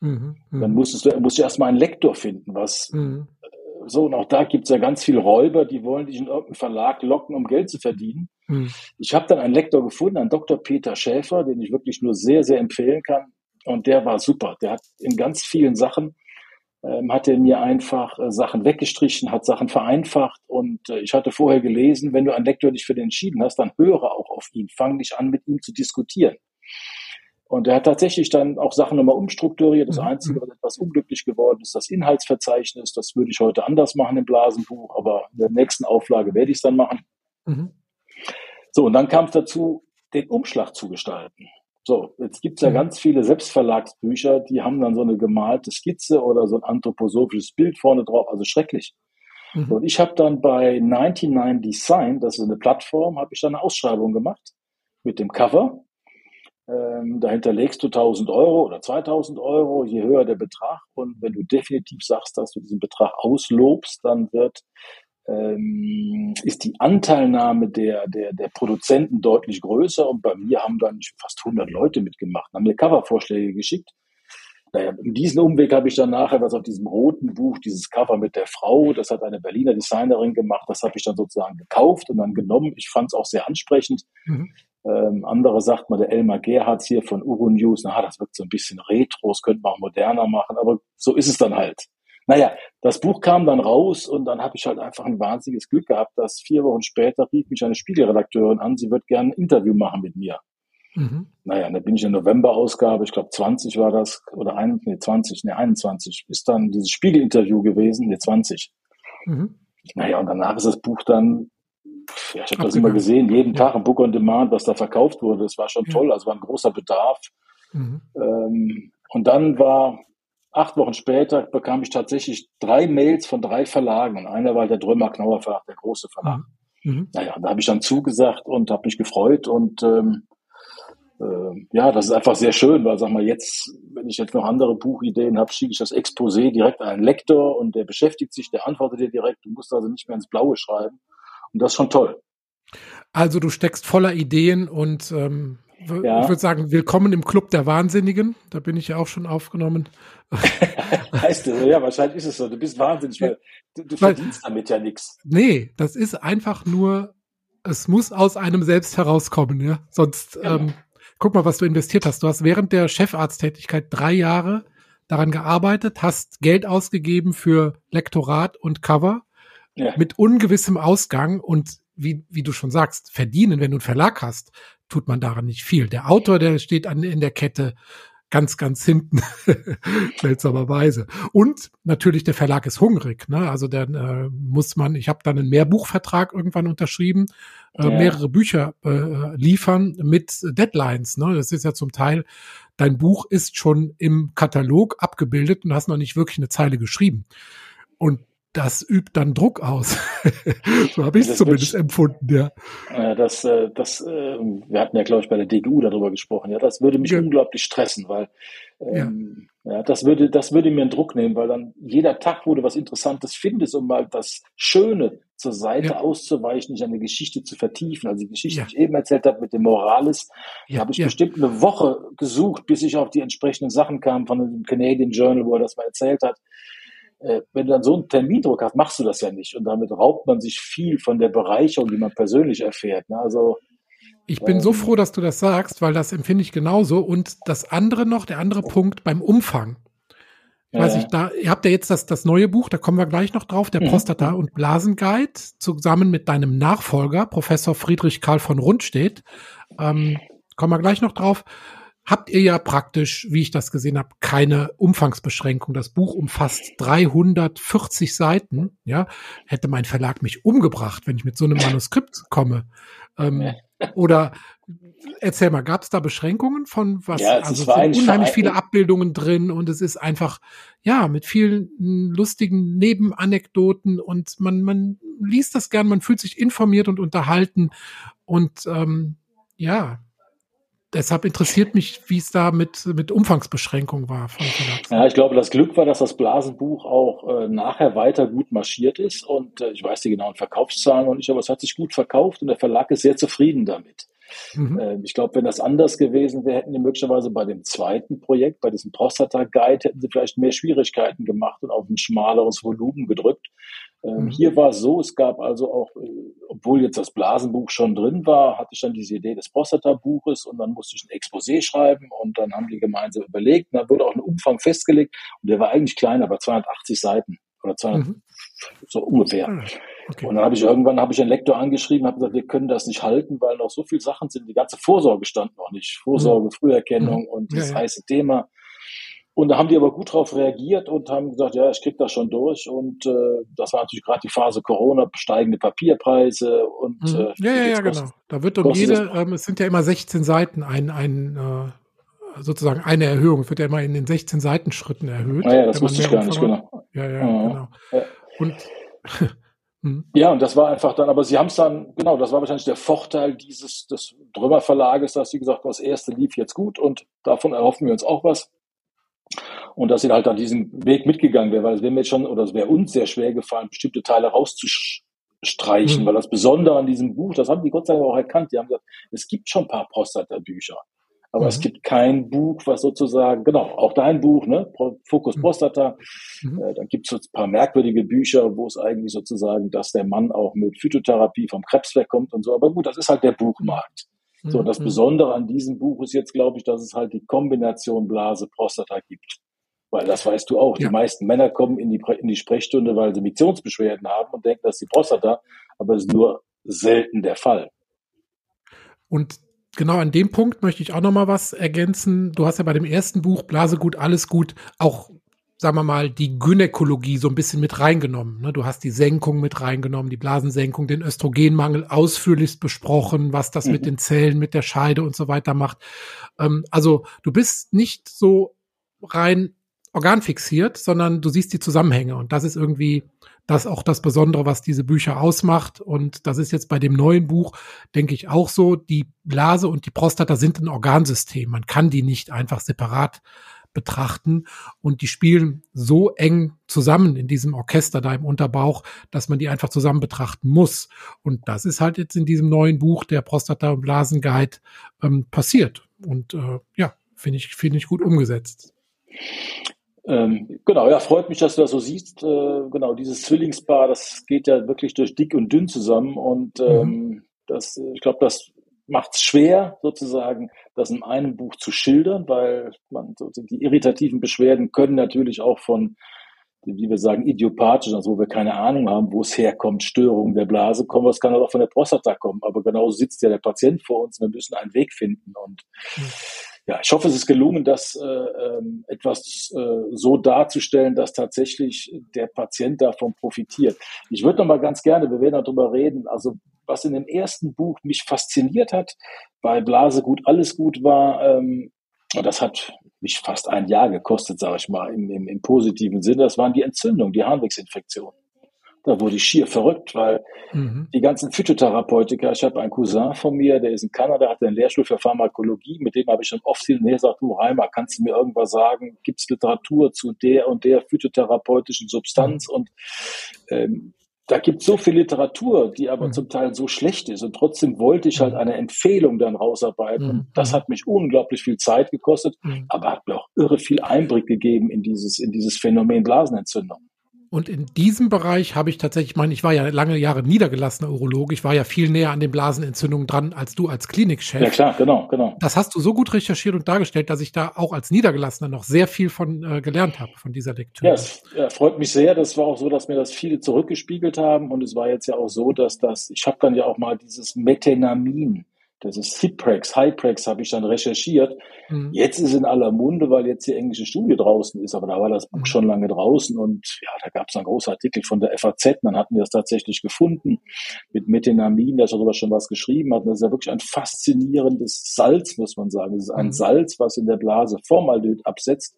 Mhm, mh. Dann musstest du, musst du erstmal einen Lektor finden, was mhm. so, und auch da gibt es ja ganz viele Räuber, die wollen dich in irgendeinen Verlag locken, um Geld zu verdienen. Mhm. Ich habe dann einen Lektor gefunden, einen Dr. Peter Schäfer, den ich wirklich nur sehr, sehr empfehlen kann. Und der war super. Der hat in ganz vielen Sachen ähm, hat er mir einfach äh, Sachen weggestrichen, hat Sachen vereinfacht und äh, ich hatte vorher gelesen, wenn du einen Lektor dich für den entschieden hast, dann höre auch auf ihn, fang nicht an, mit ihm zu diskutieren. Und er hat tatsächlich dann auch Sachen nochmal umstrukturiert. Das mhm. Einzige, was etwas unglücklich geworden ist, das Inhaltsverzeichnis. Das würde ich heute anders machen im Blasenbuch, aber in der nächsten Auflage werde ich es dann machen. Mhm. So, und dann kam es dazu, den Umschlag zu gestalten. So, jetzt gibt's ja mhm. ganz viele Selbstverlagsbücher, die haben dann so eine gemalte Skizze oder so ein anthroposophisches Bild vorne drauf, also schrecklich. Mhm. Und ich habe dann bei 99 Design, das ist eine Plattform, habe ich dann eine Ausschreibung gemacht mit dem Cover. Ähm, dahinter legst du 1000 Euro oder 2000 Euro, je höher der Betrag. Und wenn du definitiv sagst, dass du diesen Betrag auslobst, dann wird ähm, ist die Anteilnahme der, der, der Produzenten deutlich größer und bei mir haben dann fast 100 Leute mitgemacht, haben mir Covervorschläge geschickt. Naja, in diesem Umweg habe ich dann nachher was auf diesem roten Buch, dieses Cover mit der Frau, das hat eine Berliner Designerin gemacht, das habe ich dann sozusagen gekauft und dann genommen. Ich fand es auch sehr ansprechend. Mhm. Ähm, andere sagt mal, der Elmar Gerhards hier von Uro News, na, das wirkt so ein bisschen retro, das könnte man auch moderner machen, aber so ist es dann halt. Naja, das Buch kam dann raus und dann habe ich halt einfach ein wahnsinniges Glück gehabt, dass vier Wochen später rief mich eine Spiegelredakteurin an, sie wird gerne ein Interview machen mit mir. Mhm. Naja, da bin ich in der November-Ausgabe, ich glaube 20 war das, oder ein, nee, 20, nee, 21, ist dann dieses Spiegel-Interview gewesen, nee, 20. Mhm. Naja, und danach ist das Buch dann, ja, ich habe das immer gesehen, jeden ja. Tag im Book on Demand, was da verkauft wurde, das war schon ja. toll, also war ein großer Bedarf. Mhm. Ähm, und dann war acht Wochen später bekam ich tatsächlich drei Mails von drei Verlagen. Und einer war der Drömer Knauer Verlag, der große Verlag. Mhm. mhm. Naja, da habe ich dann zugesagt und habe mich gefreut. Und ähm, äh, ja, das ist einfach sehr schön, weil sag mal, jetzt, wenn ich jetzt noch andere Buchideen habe, schicke ich das Exposé direkt an einen Lektor und der beschäftigt sich, der antwortet dir direkt. Du musst also nicht mehr ins Blaue schreiben. Und das ist schon toll. Also du steckst voller Ideen und ähm, ja. Ich würde sagen, willkommen im Club der Wahnsinnigen. Da bin ich ja auch schon aufgenommen. heißt du, ja, wahrscheinlich ist es so. Du bist wahnsinnig, weil du, du weil, verdienst damit ja nichts. Nee, das ist einfach nur, es muss aus einem selbst herauskommen, ja. Sonst genau. ähm, guck mal, was du investiert hast. Du hast während der Chefarzttätigkeit drei Jahre daran gearbeitet, hast Geld ausgegeben für Lektorat und Cover ja. mit ungewissem Ausgang und wie, wie du schon sagst, verdienen, wenn du einen Verlag hast, tut man daran nicht viel. Der Autor, der steht an, in der Kette ganz, ganz hinten, seltsamerweise. Und natürlich der Verlag ist hungrig. Ne? Also dann äh, muss man, ich habe dann einen Mehrbuchvertrag irgendwann unterschrieben, äh, ja. mehrere Bücher äh, liefern mit Deadlines. Ne? Das ist ja zum Teil, dein Buch ist schon im Katalog abgebildet und hast noch nicht wirklich eine Zeile geschrieben. Und das übt dann Druck aus. so habe ich es zumindest wird, empfunden, ja. Das, äh, das, äh, wir hatten ja, glaube ich, bei der DGU darüber gesprochen. Ja, das würde mich ja. unglaublich stressen, weil ähm, ja. ja. das würde, das würde mir einen Druck nehmen, weil dann jeder Tag, wo du was Interessantes findest, um mal das Schöne zur Seite ja. auszuweichen, nicht eine Geschichte zu vertiefen. Also die Geschichte, die ich eben erzählt habe mit dem Moralis, da habe ich bestimmt eine Woche gesucht, bis ich auf die entsprechenden Sachen kam von dem Canadian Journal, wo er das mal erzählt hat wenn du dann so einen Termindruck hast, machst du das ja nicht. Und damit raubt man sich viel von der Bereicherung, die man persönlich erfährt. Ne? Also ich bin ähm, so froh, dass du das sagst, weil das empfinde ich genauso. Und das andere noch, der andere Punkt beim Umfang. Ich weiß nicht, da, ihr habt ja jetzt das, das neue Buch, da kommen wir gleich noch drauf, der mhm. Prostata- und Blasenguide, zusammen mit deinem Nachfolger, Professor Friedrich Karl von Rundstedt. Ähm, kommen wir gleich noch drauf habt ihr ja praktisch, wie ich das gesehen habe, keine Umfangsbeschränkung. Das Buch umfasst 340 Seiten. Ja, hätte mein Verlag mich umgebracht, wenn ich mit so einem Manuskript komme. Ähm, oder erzähl mal, gab es da Beschränkungen von was? Ja, also es sind unheimlich viele Abbildungen drin und es ist einfach ja mit vielen lustigen Nebenanekdoten und man man liest das gern, man fühlt sich informiert und unterhalten und ähm, ja, deshalb interessiert mich, wie es da mit, mit Umfangsbeschränkungen war. Ja, ich glaube, das Glück war, dass das Blasenbuch auch äh, nachher weiter gut marschiert ist und äh, ich weiß die genauen Verkaufszahlen noch nicht, aber es hat sich gut verkauft und der Verlag ist sehr zufrieden damit. Mhm. Ähm, ich glaube, wenn das anders gewesen wäre, hätten die möglicherweise bei dem zweiten Projekt, bei diesem Prostata-Guide, hätten sie vielleicht mehr Schwierigkeiten gemacht und auf ein schmaleres Volumen gedrückt. Ähm, mhm. Hier war es so, es gab also auch, äh, obwohl jetzt das Blasenbuch schon drin war, hatte ich dann diese Idee des Prostata-Buches und dann musste ich ein Exposé schreiben und dann haben die gemeinsam überlegt und dann wurde auch ein Umfang festgelegt und der war eigentlich kleiner, aber 280 Seiten oder 200, mhm. so ungefähr. Ah, okay. Und dann habe ich irgendwann habe ich einen Lektor angeschrieben, habe gesagt, wir können das nicht halten, weil noch so viele Sachen sind. Die ganze Vorsorge stand noch nicht. Vorsorge, mhm. Früherkennung mhm. und dieses ja, ja. heiße Thema. Und da haben die aber gut darauf reagiert und haben gesagt, ja, ich krieg das schon durch. Und äh, das war natürlich gerade die Phase Corona, steigende Papierpreise und mhm. äh, ja, ja, ja, genau. Da wird um jede, ähm, es sind ja immer 16 Seiten ein, ein äh, sozusagen eine Erhöhung. Es wird ja immer in den 16 Seitenschritten erhöht. Ah, ja, das wusste ich gar nicht, genau. Ja, ja, ja. genau. Ja. Und hm. Ja, und das war einfach dann, aber sie haben es dann, genau, das war wahrscheinlich der Vorteil dieses des Drömer Verlages, dass sie gesagt haben, das erste lief jetzt gut und davon erhoffen wir uns auch was. Und dass sie halt an diesem Weg mitgegangen wäre, weil es wäre mir schon, oder es wäre uns sehr schwer gefallen, bestimmte Teile rauszustreichen, mhm. weil das Besondere an diesem Buch, das haben die Gott sei Dank auch erkannt, die haben gesagt, es gibt schon ein paar Prostata-Bücher. Aber mhm. es gibt kein Buch, was sozusagen, genau, auch dein Buch, ne? Fokus mhm. Prostata. Mhm. Äh, dann gibt es ein paar merkwürdige Bücher, wo es eigentlich sozusagen, dass der Mann auch mit Phytotherapie vom Krebs wegkommt und so. Aber gut, das ist halt der Buchmarkt. So, das mhm. Besondere an diesem Buch ist jetzt, glaube ich, dass es halt die Kombination Blase-Prostata gibt. Weil das weißt du auch. Ja. Die meisten Männer kommen in die, in die Sprechstunde, weil sie Missionsbeschwerden haben und denken, das ist die Prostata, aber es ist nur selten der Fall. Und genau an dem Punkt möchte ich auch noch mal was ergänzen. Du hast ja bei dem ersten Buch Blase gut, alles gut auch sagen wir mal, die Gynäkologie so ein bisschen mit reingenommen. Ne? Du hast die Senkung mit reingenommen, die Blasensenkung, den Östrogenmangel ausführlichst besprochen, was das mhm. mit den Zellen, mit der Scheide und so weiter macht. Ähm, also du bist nicht so rein organfixiert, sondern du siehst die Zusammenhänge und das ist irgendwie das auch das Besondere, was diese Bücher ausmacht. Und das ist jetzt bei dem neuen Buch, denke ich, auch so. Die Blase und die Prostata sind ein Organsystem. Man kann die nicht einfach separat betrachten und die spielen so eng zusammen in diesem Orchester da im Unterbauch, dass man die einfach zusammen betrachten muss. Und das ist halt jetzt in diesem neuen Buch der Prostata- und Blasenguide ähm, passiert. Und äh, ja, finde ich, finde ich gut umgesetzt. Ähm, genau, ja, freut mich, dass du das so siehst. Äh, genau, dieses Zwillingspaar, das geht ja wirklich durch dick und dünn zusammen und ähm, mhm. das, ich glaube, das macht es schwer, sozusagen, das in einem Buch zu schildern, weil man so, die irritativen Beschwerden können natürlich auch von wie wir sagen, idiopathisch, also wo wir keine Ahnung haben, wo es herkommt, Störungen der Blase kommen, was kann auch von der Prostata kommen. Aber genauso sitzt ja der Patient vor uns, wir müssen einen Weg finden. Und ja, ich hoffe, es ist gelungen, das äh, ähm, etwas äh, so darzustellen, dass tatsächlich der Patient davon profitiert. Ich würde noch mal ganz gerne, wir werden darüber reden, also was in dem ersten Buch mich fasziniert hat, bei Blase gut, alles gut war, ähm, und das hat mich fast ein Jahr gekostet, sage ich mal, im, im, im positiven Sinne. Das waren die Entzündungen, die Harnwegsinfektionen. Da wurde ich schier verrückt, weil mhm. die ganzen Phytotherapeutika, ich habe einen Cousin von mir, der ist in Kanada, hat einen Lehrstuhl für Pharmakologie, mit dem habe ich schon oft hin und her gesagt, du Reimer, kannst du mir irgendwas sagen? Gibt es Literatur zu der und der phytotherapeutischen Substanz? Mhm. Und ähm, da gibt so viel Literatur, die aber mhm. zum Teil so schlecht ist. Und trotzdem wollte ich halt mhm. eine Empfehlung dann rausarbeiten. Mhm. Das hat mich unglaublich viel Zeit gekostet, mhm. aber hat mir auch irre viel Einblick gegeben in dieses, in dieses Phänomen Blasenentzündung. Und in diesem Bereich habe ich tatsächlich, ich meine, ich war ja lange Jahre niedergelassener Urologe, ich war ja viel näher an den Blasenentzündungen dran als du als Klinikchef. Ja klar, genau, genau. Das hast du so gut recherchiert und dargestellt, dass ich da auch als Niedergelassener noch sehr viel von äh, gelernt habe, von dieser Lektüre. Ja, es ja, freut mich sehr. Das war auch so, dass mir das viele zurückgespiegelt haben und es war jetzt ja auch so, dass das, ich habe dann ja auch mal dieses Metenamin das ist Hyprex, Hyprex habe ich dann recherchiert. Mhm. Jetzt ist in aller Munde, weil jetzt die englische Studie draußen ist, aber da war das Buch mhm. schon lange draußen und ja, da gab es einen großen Artikel von der FAZ, und dann hatten wir das tatsächlich gefunden mit Methenamin, da darüber schon was geschrieben hat. Das ist ja wirklich ein faszinierendes Salz, muss man sagen. Es ist ein mhm. Salz, was in der Blase Formaldehyd absetzt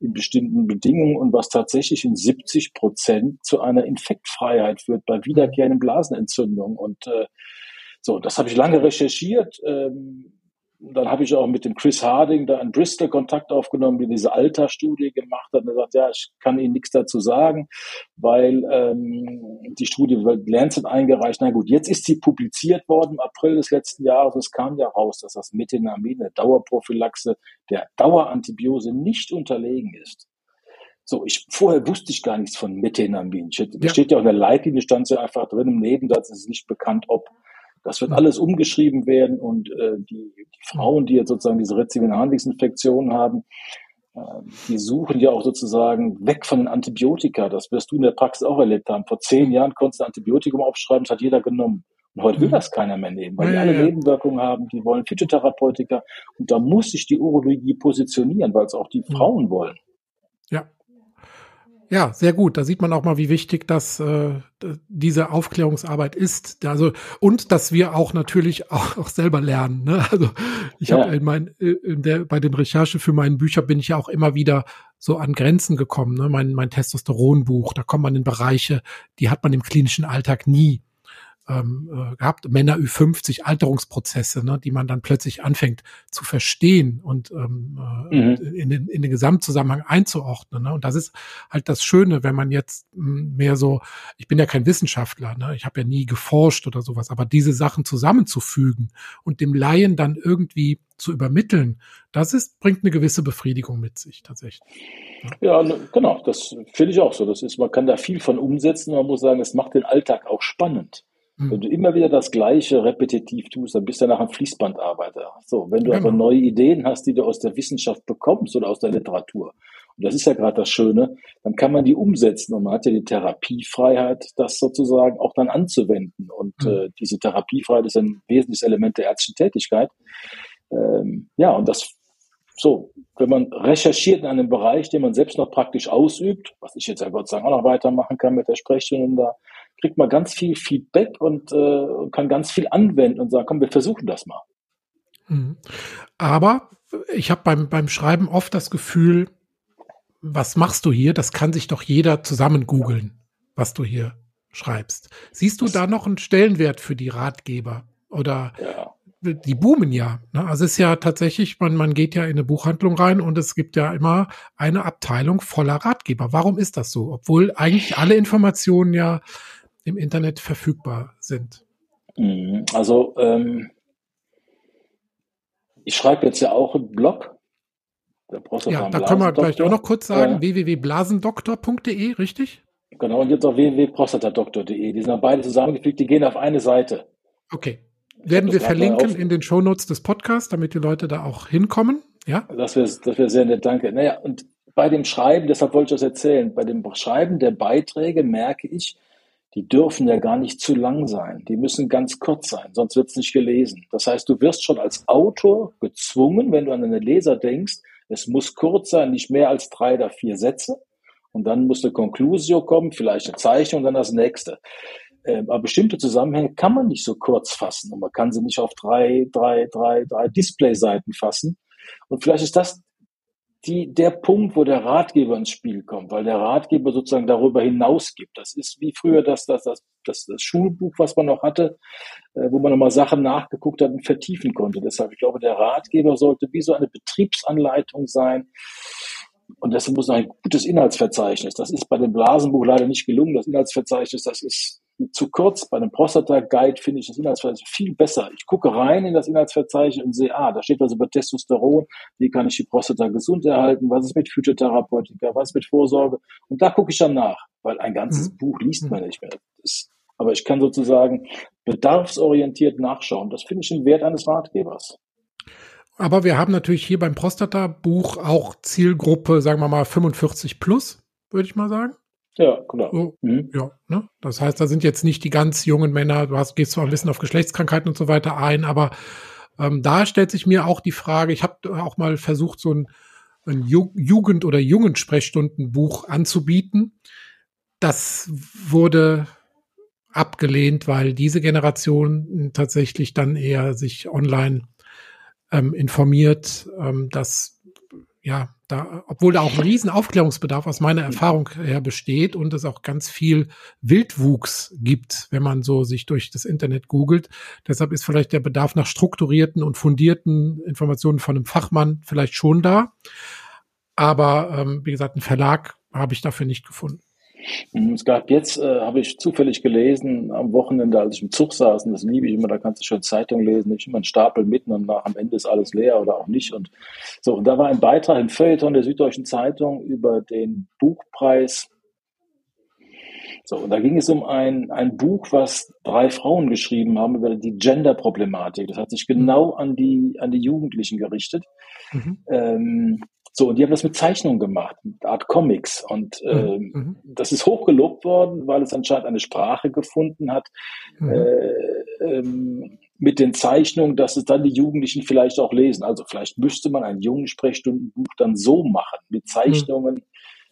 in bestimmten Bedingungen und was tatsächlich in 70 Prozent zu einer Infektfreiheit führt bei wiederkehrenden Blasenentzündungen. Und äh, so, das habe ich lange recherchiert. Ähm, dann habe ich auch mit dem Chris Harding da in Bristol Kontakt aufgenommen, der diese Alter-Studie gemacht hat. Und er sagt, ja, ich kann Ihnen nichts dazu sagen, weil ähm, die Studie wird Lancet eingereicht. Na gut, jetzt ist sie publiziert worden im April des letzten Jahres. Es kam ja raus, dass das Methenamine, eine Dauerprophylaxe der Dauerantibiose nicht unterlegen ist. So, ich, vorher wusste ich gar nichts von Methenamin. Da ja. steht ja auch in der Leitlinie, stand ja einfach drin im Nebensatz, es ist nicht bekannt, ob das wird alles umgeschrieben werden und äh, die, die Frauen, die jetzt sozusagen diese rezipienten Harnwegsinfektionen haben, äh, die suchen ja auch sozusagen weg von den Antibiotika. Das wirst du in der Praxis auch erlebt haben. Vor zehn Jahren konntest du ein Antibiotikum aufschreiben, das hat jeder genommen. Und heute will mhm. das keiner mehr nehmen, weil die alle Nebenwirkungen haben, die wollen Phytotherapeutika. Und da muss sich die Urologie positionieren, weil es auch die mhm. Frauen wollen. Ja, ja, sehr gut. Da sieht man auch mal, wie wichtig das äh, diese Aufklärungsarbeit ist. Also und dass wir auch natürlich auch, auch selber lernen. Ne? Also ich ja. habe in mein, in der, bei den Recherche für meinen Bücher bin ich ja auch immer wieder so an Grenzen gekommen. Ne? Mein, mein Testosteronbuch, da kommt man in Bereiche, die hat man im klinischen Alltag nie ähm, äh, gehabt, Männer Ü50, Alterungsprozesse, ne, die man dann plötzlich anfängt zu verstehen und ähm, äh, mhm. in, den, in den Gesamtzusammenhang einzuordnen. Ne? Und das ist halt das Schöne, wenn man jetzt hm, mehr so, ich bin ja kein Wissenschaftler, ne? ich habe ja nie geforscht oder sowas, aber diese Sachen zusammenzufügen und dem Laien dann irgendwie zu übermitteln, das ist, bringt eine gewisse Befriedigung mit sich tatsächlich. Ja, ne, genau, das finde ich auch so. Das ist, man kann da viel von umsetzen. Man muss sagen, es macht den Alltag auch spannend. Hm. Wenn du immer wieder das Gleiche repetitiv tust, dann bist du nachher ein Fließbandarbeiter. So, wenn du genau. aber neue Ideen hast, die du aus der Wissenschaft bekommst oder aus der Literatur, und das ist ja gerade das Schöne, dann kann man die umsetzen und man hat ja die Therapiefreiheit, das sozusagen auch dann anzuwenden. Und mhm. äh, diese Therapiefreiheit ist ein wesentliches Element der ärztlichen Tätigkeit. Ähm, ja, und das so, wenn man recherchiert in einem Bereich, den man selbst noch praktisch ausübt, was ich jetzt ja Gott sei Dank auch noch weitermachen kann mit der Sprechstunde da, kriegt man ganz viel Feedback und äh, kann ganz viel anwenden und sagen, komm, wir versuchen das mal. Mhm. Aber ich habe beim, beim Schreiben oft das Gefühl, was machst du hier? Das kann sich doch jeder zusammen googeln, was du hier schreibst. Siehst du da noch einen Stellenwert für die Ratgeber? Oder ja die boomen ja. Ne? Also es ist ja tatsächlich, man, man geht ja in eine Buchhandlung rein und es gibt ja immer eine Abteilung voller Ratgeber. Warum ist das so? Obwohl eigentlich alle Informationen ja im Internet verfügbar sind. Mhm. Also ähm, ich schreibe jetzt ja auch einen Blog. ja, da können wir gleich auch noch kurz sagen, äh, www.blasendoktor.de, richtig? Genau, und jetzt auch www.prostatadoktor.de. Die sind beide zusammengefügt, die gehen auf eine Seite. Okay. werden wir verlinken in den Shownotes des Podcasts, damit die Leute da auch hinkommen. Ja. Das wäre das wär sehr nett, danke. Naja, und bei dem Schreiben, deshalb wollte ich das erzählen, bei dem Schreiben der Beiträge merke ich, die dürfen ja gar nicht zu lang sein. Die müssen ganz kurz sein, sonst wird es nicht gelesen. Das heißt, du wirst schon als Autor gezwungen, wenn du an einen Leser denkst, es muss kurz sein, nicht mehr als drei oder vier Sätze. Und dann muss eine Conclusio kommen, vielleicht eine Zeichnung, dann das nächste. Ähm, aber bestimmte Zusammenhänge kann man nicht so kurz fassen und man kann sie nicht auf drei, drei, drei, drei Displayseiten fassen. Und vielleicht ist das die, der Punkt, wo der Ratgeber ins Spiel kommt, weil der Ratgeber sozusagen darüber hinaus gibt. Das ist wie früher das, das, das, das, das Schulbuch, was man noch hatte, äh, wo man nochmal Sachen nachgeguckt hat und vertiefen konnte. Deshalb, ich glaube, der Ratgeber sollte wie so eine Betriebsanleitung sein. Und deshalb muss ein gutes Inhaltsverzeichnis. Das ist bei dem Blasenbuch leider nicht gelungen. Das Inhaltsverzeichnis, das ist zu kurz. Bei einem Prostata-Guide finde ich das Inhaltsverzeichnis viel besser. Ich gucke rein in das Inhaltsverzeichnis und sehe, ah, da steht was über Testosteron, wie kann ich die Prostata gesund erhalten, was ist mit Phytotherapeutika, was ist mit Vorsorge. Und da gucke ich dann nach, weil ein ganzes mhm. Buch liest man nicht mehr. Das, aber ich kann sozusagen bedarfsorientiert nachschauen. Das finde ich einen Wert eines Ratgebers. Aber wir haben natürlich hier beim Prostata-Buch auch Zielgruppe, sagen wir mal 45 plus, würde ich mal sagen. Ja, genau. Mhm. Ja, ne? Das heißt, da sind jetzt nicht die ganz jungen Männer, du hast, gehst zwar ein bisschen auf Geschlechtskrankheiten und so weiter ein, aber ähm, da stellt sich mir auch die Frage, ich habe auch mal versucht, so ein, ein Jugend- oder Jungensprechstundenbuch anzubieten. Das wurde abgelehnt, weil diese Generation tatsächlich dann eher sich online ähm, informiert, ähm, dass ja, da, obwohl da auch ein riesen Aufklärungsbedarf aus meiner Erfahrung her besteht und es auch ganz viel Wildwuchs gibt, wenn man so sich durch das Internet googelt. Deshalb ist vielleicht der Bedarf nach strukturierten und fundierten Informationen von einem Fachmann vielleicht schon da. Aber ähm, wie gesagt, einen Verlag habe ich dafür nicht gefunden. Mhm, es gab jetzt, äh, habe ich zufällig gelesen, am Wochenende, als ich im Zug saß, und das liebe ich immer, da kannst du schon Zeitung lesen, nicht immer einen Stapel mitten und nach, am Ende ist alles leer oder auch nicht. Und so, und da war ein Beitrag im Feuilleton der Süddeutschen Zeitung über den Buchpreis. So, und da ging es um ein, ein Buch, was drei Frauen geschrieben haben über die Gender-Problematik. Das hat sich genau an die, an die Jugendlichen gerichtet. Mhm. Ähm, so, und die haben das mit Zeichnungen gemacht, mit Art Comics. Und äh, mhm. das ist hochgelobt worden, weil es anscheinend eine Sprache gefunden hat mhm. äh, ähm, mit den Zeichnungen, dass es dann die Jugendlichen vielleicht auch lesen. Also vielleicht müsste man ein Jungensprechstundenbuch dann so machen, mit Zeichnungen,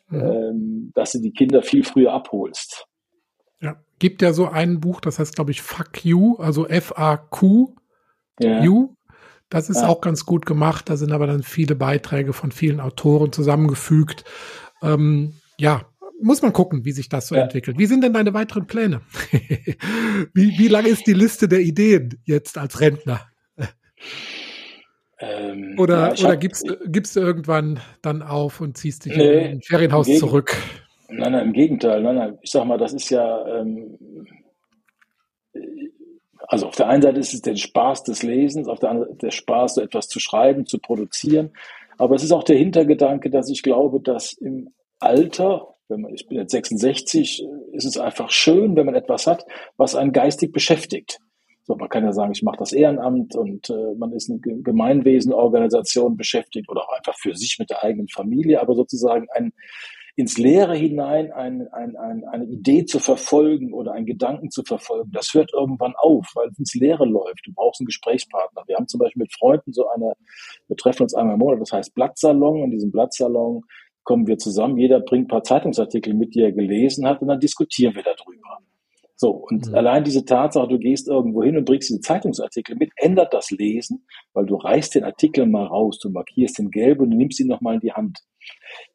mhm. ähm, dass du die Kinder viel früher abholst. Ja, gibt ja so ein Buch, das heißt, glaube ich, Fuck You, also F-A-Q, ja. You, das ist ja. auch ganz gut gemacht. Da sind aber dann viele Beiträge von vielen Autoren zusammengefügt. Ähm, ja, muss man gucken, wie sich das so ja. entwickelt. Wie sind denn deine weiteren Pläne? wie, wie lang ist die Liste der Ideen jetzt als Rentner? Ähm, oder ja, oder gibst, gibst du irgendwann dann auf und ziehst dich nee, in ein Ferienhaus zurück? Nein, nein, im Gegenteil. Nein, nein. Ich sag mal, das ist ja, ähm, also auf der einen Seite ist es der Spaß des Lesens, auf der anderen Seite der Spaß, so etwas zu schreiben, zu produzieren. Aber es ist auch der Hintergedanke, dass ich glaube, dass im Alter, wenn man, ich bin jetzt 66, ist es einfach schön, wenn man etwas hat, was einen geistig beschäftigt. So, man kann ja sagen, ich mache das Ehrenamt und äh, man ist eine Gemeinwesenorganisation beschäftigt oder auch einfach für sich mit der eigenen Familie, aber sozusagen ein, ins Leere hinein ein, ein, ein, eine Idee zu verfolgen oder einen Gedanken zu verfolgen, das hört irgendwann auf, weil es ins Leere läuft. Du brauchst einen Gesprächspartner. Wir haben zum Beispiel mit Freunden so eine, wir treffen uns einmal im Monat, das heißt Blattsalon. In diesem Blattsalon kommen wir zusammen, jeder bringt ein paar Zeitungsartikel mit, die er gelesen hat, und dann diskutieren wir darüber. So, und mhm. allein diese Tatsache, du gehst irgendwo hin und bringst diese Zeitungsartikel mit, ändert das Lesen, weil du reißt den Artikel mal raus, du markierst den gelb und du nimmst ihn nochmal in die Hand.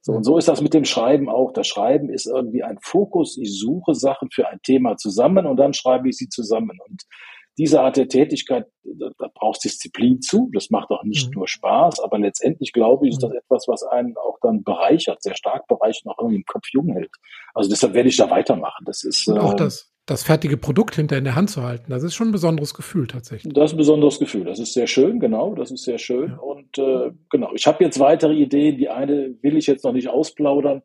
So, und so ist das mit dem Schreiben auch. Das Schreiben ist irgendwie ein Fokus. Ich suche Sachen für ein Thema zusammen und dann schreibe ich sie zusammen. Und diese Art der Tätigkeit, da, da braucht Disziplin zu. Das macht auch nicht mhm. nur Spaß, aber letztendlich glaube ich, ist das mhm. etwas, was einen auch dann bereichert, sehr stark bereichert und auch irgendwie im Kopf jung hält. Also deshalb werde ich da weitermachen. Das ist und auch äh, das das fertige Produkt hinter in der Hand zu halten, das ist schon ein besonderes Gefühl tatsächlich. Das ist ein besonderes Gefühl. Das ist sehr schön, genau. Das ist sehr schön. Ja. Und äh, genau, ich habe jetzt weitere Ideen. Die eine will ich jetzt noch nicht ausplaudern,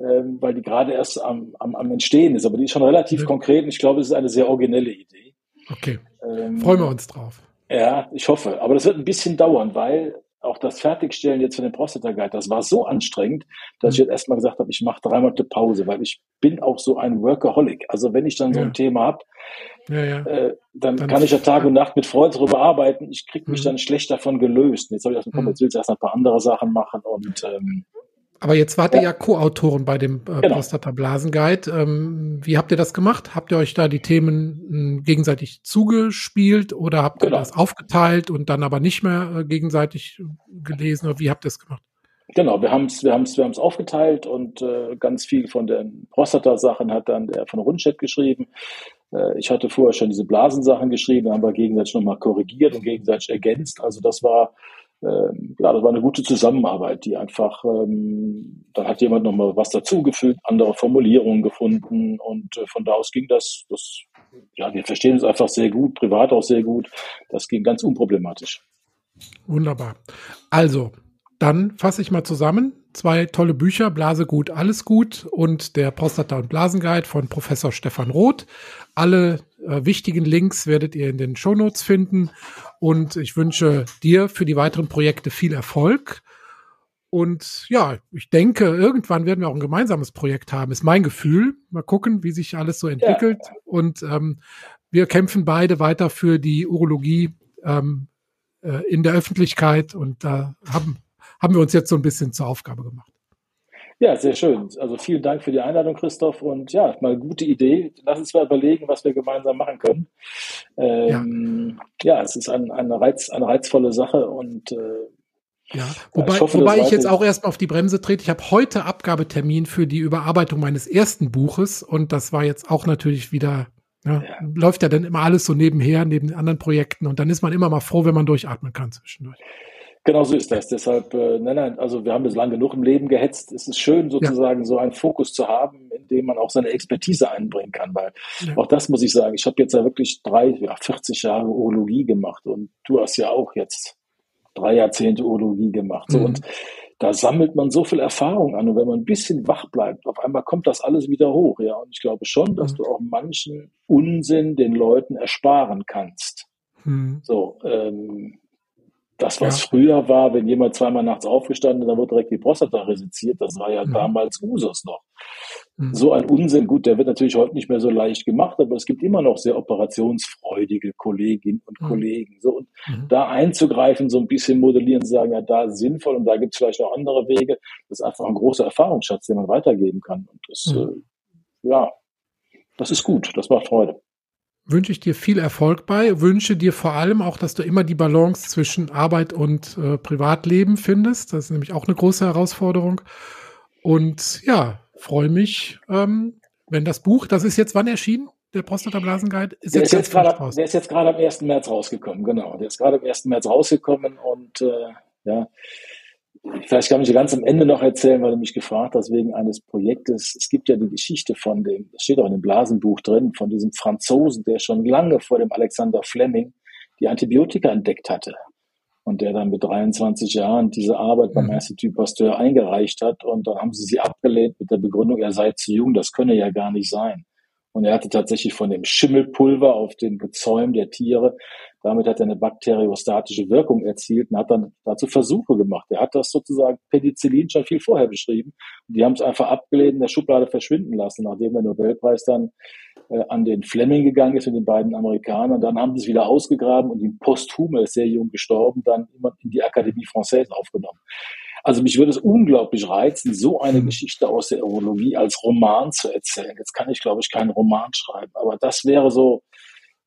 ähm, weil die gerade erst am, am, am Entstehen ist. Aber die ist schon relativ ja. konkret und ich glaube, es ist eine sehr originelle Idee. Okay. Ähm, Freuen wir uns drauf. Ja, ich hoffe. Aber das wird ein bisschen dauern, weil auch das Fertigstellen jetzt von dem Prostata Guide, das war so anstrengend, dass ich mhm. jetzt erstmal gesagt habe, ich mache drei Monate Pause, weil ich bin auch so ein Workaholic. Also wenn ich dann so ein Thema habe, ja, ja. äh, dann, dann, kann ich ja Tag und Nacht mit Freude darüber arbeiten. Ich kriege mich mhm. dann schlecht davon gelöst. Jetzt habe ich aus dem Kopf, mhm. jetzt will ich erst ein paar andere Sachen machen und ähm, aber jetzt wart ihr ja, Co-Autoren bei dem äh, genau. Prostata-Blasen-Guide. Ähm, wie habt ihr das gemacht? Habt ihr euch da die Themen äh, gegenseitig zugespielt oder habt genau. ihr das aufgeteilt und dann aber nicht mehr äh, gegenseitig gelesen? Oder wie habt ihr es gemacht? Genau, wir haben es wir haben's, wir haben's aufgeteilt und äh, ganz viel von den Prostata-Sachen hat dann der von Rundstedt geschrieben. Äh, ich hatte vorher schon diese Blasensachen geschrieben, haben wir gegenseitig nochmal korrigiert und gegenseitig ergänzt. Also das war ähm, ja, das war eine gute Zusammenarbeit, die einfach, ähm, dann hat jemand nochmal was dazugefügt, andere Formulierungen gefunden und äh, von da aus ging das, das, ja, wir verstehen es einfach sehr gut, privat auch sehr gut. Das ging ganz unproblematisch. Wunderbar. Also, dann fasse ich mal zusammen. Zwei tolle Bücher, Blase gut, alles gut und der Prostata- und Blasenguide von Professor Stefan Roth. Alle äh, wichtigen Links werdet ihr in den Shownotes finden und ich wünsche dir für die weiteren Projekte viel Erfolg. Und ja, ich denke, irgendwann werden wir auch ein gemeinsames Projekt haben, ist mein Gefühl. Mal gucken, wie sich alles so entwickelt. Ja. Und ähm, wir kämpfen beide weiter für die Urologie ähm, äh, in der Öffentlichkeit und da haben haben wir uns jetzt so ein bisschen zur Aufgabe gemacht. Ja, sehr schön. Also vielen Dank für die Einladung, Christoph. Und ja, mal gute Idee. Lass uns mal überlegen, was wir gemeinsam machen können. Ähm, ja. ja. es ist ein, eine, Reiz, eine reizvolle Sache und äh, ja, wobei, ich, hoffe, wobei ich jetzt auch erstmal auf die Bremse trete. Ich habe heute Abgabetermin für die Überarbeitung meines ersten Buches und das war jetzt auch natürlich wieder, ja, ja. läuft ja dann immer alles so nebenher, neben den anderen Projekten und dann ist man immer mal froh, wenn man durchatmen kann zwischendurch. Genau so ist das. Deshalb, äh, nein, nein, also wir haben es lang genug im Leben gehetzt. Es ist schön, sozusagen ja. so einen Fokus zu haben, in dem man auch seine Expertise einbringen kann. Weil ja. auch das muss ich sagen, ich habe jetzt ja wirklich drei, ja, 40 Jahre Urologie gemacht und du hast ja auch jetzt drei Jahrzehnte Urologie gemacht. So, mhm. Und da sammelt man so viel Erfahrung an. Und wenn man ein bisschen wach bleibt, auf einmal kommt das alles wieder hoch. Ja, und ich glaube schon, dass mhm. du auch manchen Unsinn den Leuten ersparen kannst. Mhm. So, ähm, das, was ja. früher war, wenn jemand zweimal nachts aufgestanden ist, dann wurde direkt die Prostata resiziert. Das war ja mhm. damals Usus noch. Mhm. So ein Unsinn, gut, der wird natürlich heute nicht mehr so leicht gemacht, aber es gibt immer noch sehr operationsfreudige Kolleginnen und mhm. Kollegen. So, und mhm. da einzugreifen, so ein bisschen modellieren, sagen, ja, da ist sinnvoll und da gibt es vielleicht noch andere Wege, das ist einfach ein großer Erfahrungsschatz, den man weitergeben kann. Und das, mhm. äh, ja, das ist gut, das macht Freude wünsche ich dir viel Erfolg bei, wünsche dir vor allem auch, dass du immer die Balance zwischen Arbeit und äh, Privatleben findest. Das ist nämlich auch eine große Herausforderung. Und ja, freue mich, ähm, wenn das Buch, das ist jetzt wann erschienen? Der Prostatablasenguide ist der jetzt, ist jetzt grad, Der ist jetzt gerade am 1. März rausgekommen, genau. Der ist gerade am 1. März rausgekommen und äh, ja, Vielleicht kann ich ganz am Ende noch erzählen, weil du mich gefragt hast, wegen eines Projektes. Es gibt ja die Geschichte von dem, das steht auch in dem Blasenbuch drin, von diesem Franzosen, der schon lange vor dem Alexander Fleming die Antibiotika entdeckt hatte. Und der dann mit 23 Jahren diese Arbeit beim mhm. Institut Pasteur eingereicht hat. Und dann haben sie sie abgelehnt mit der Begründung, er sei zu jung, das könne ja gar nicht sein. Und er hatte tatsächlich von dem Schimmelpulver auf den Gezäum der Tiere damit hat er eine bakteriostatische Wirkung erzielt und hat dann dazu Versuche gemacht. Er hat das sozusagen Penicillin schon viel vorher beschrieben. Und die haben es einfach abgelehnt, in der Schublade verschwinden lassen, nachdem der Nobelpreis dann äh, an den Fleming gegangen ist mit den beiden Amerikanern. Dann haben sie es wieder ausgegraben und ihn posthum, er ist sehr jung gestorben, dann immer in die Akademie Française aufgenommen. Also mich würde es unglaublich reizen, so eine Geschichte aus der Urologie als Roman zu erzählen. Jetzt kann ich, glaube ich, keinen Roman schreiben, aber das wäre so,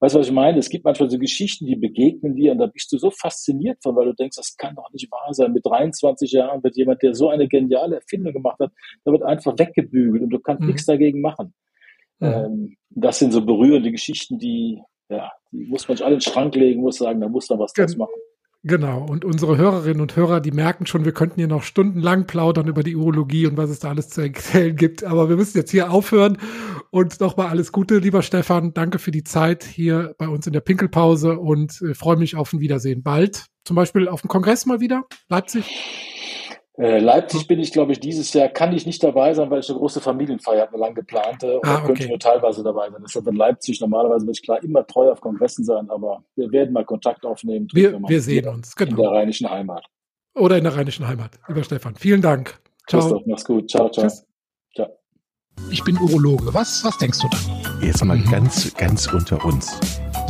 Weißt du, was ich meine? Es gibt manchmal so Geschichten, die begegnen dir und da bist du so fasziniert von, weil du denkst, das kann doch nicht wahr sein. Mit 23 Jahren wird jemand, der so eine geniale Erfindung gemacht hat, da wird einfach weggebügelt und du kannst mhm. nichts dagegen machen. Mhm. Ähm, das sind so berührende Geschichten, die, ja, die muss man sich alle in den Schrank legen, muss sagen, da muss man was draus machen. Genau. Und unsere Hörerinnen und Hörer, die merken schon, wir könnten hier noch stundenlang plaudern über die Urologie und was es da alles zu erzählen gibt. Aber wir müssen jetzt hier aufhören. Und nochmal alles Gute, lieber Stefan. Danke für die Zeit hier bei uns in der Pinkelpause und äh, freue mich auf ein Wiedersehen bald. Zum Beispiel auf dem Kongress mal wieder, Leipzig. Äh, Leipzig bin ich, glaube ich, dieses Jahr kann ich nicht dabei sein, weil ich eine große Familienfeier habe, eine lang geplante. Und Ah, da könnte okay. ich nur teilweise dabei sein. Deshalb in Leipzig normalerweise bin ich klar immer treu auf Kongressen sein, aber wir werden mal Kontakt aufnehmen. Wir, wir sehen uns, In der genau. rheinischen Heimat. Oder in der rheinischen Heimat. Lieber Stefan, vielen Dank. Ciao. Christoph, mach's gut. Ciao, ciao. Tschüss. Ciao. Ich bin Urologe. Was, was denkst du da? Jetzt mal Mhm. ganz, ganz unter uns.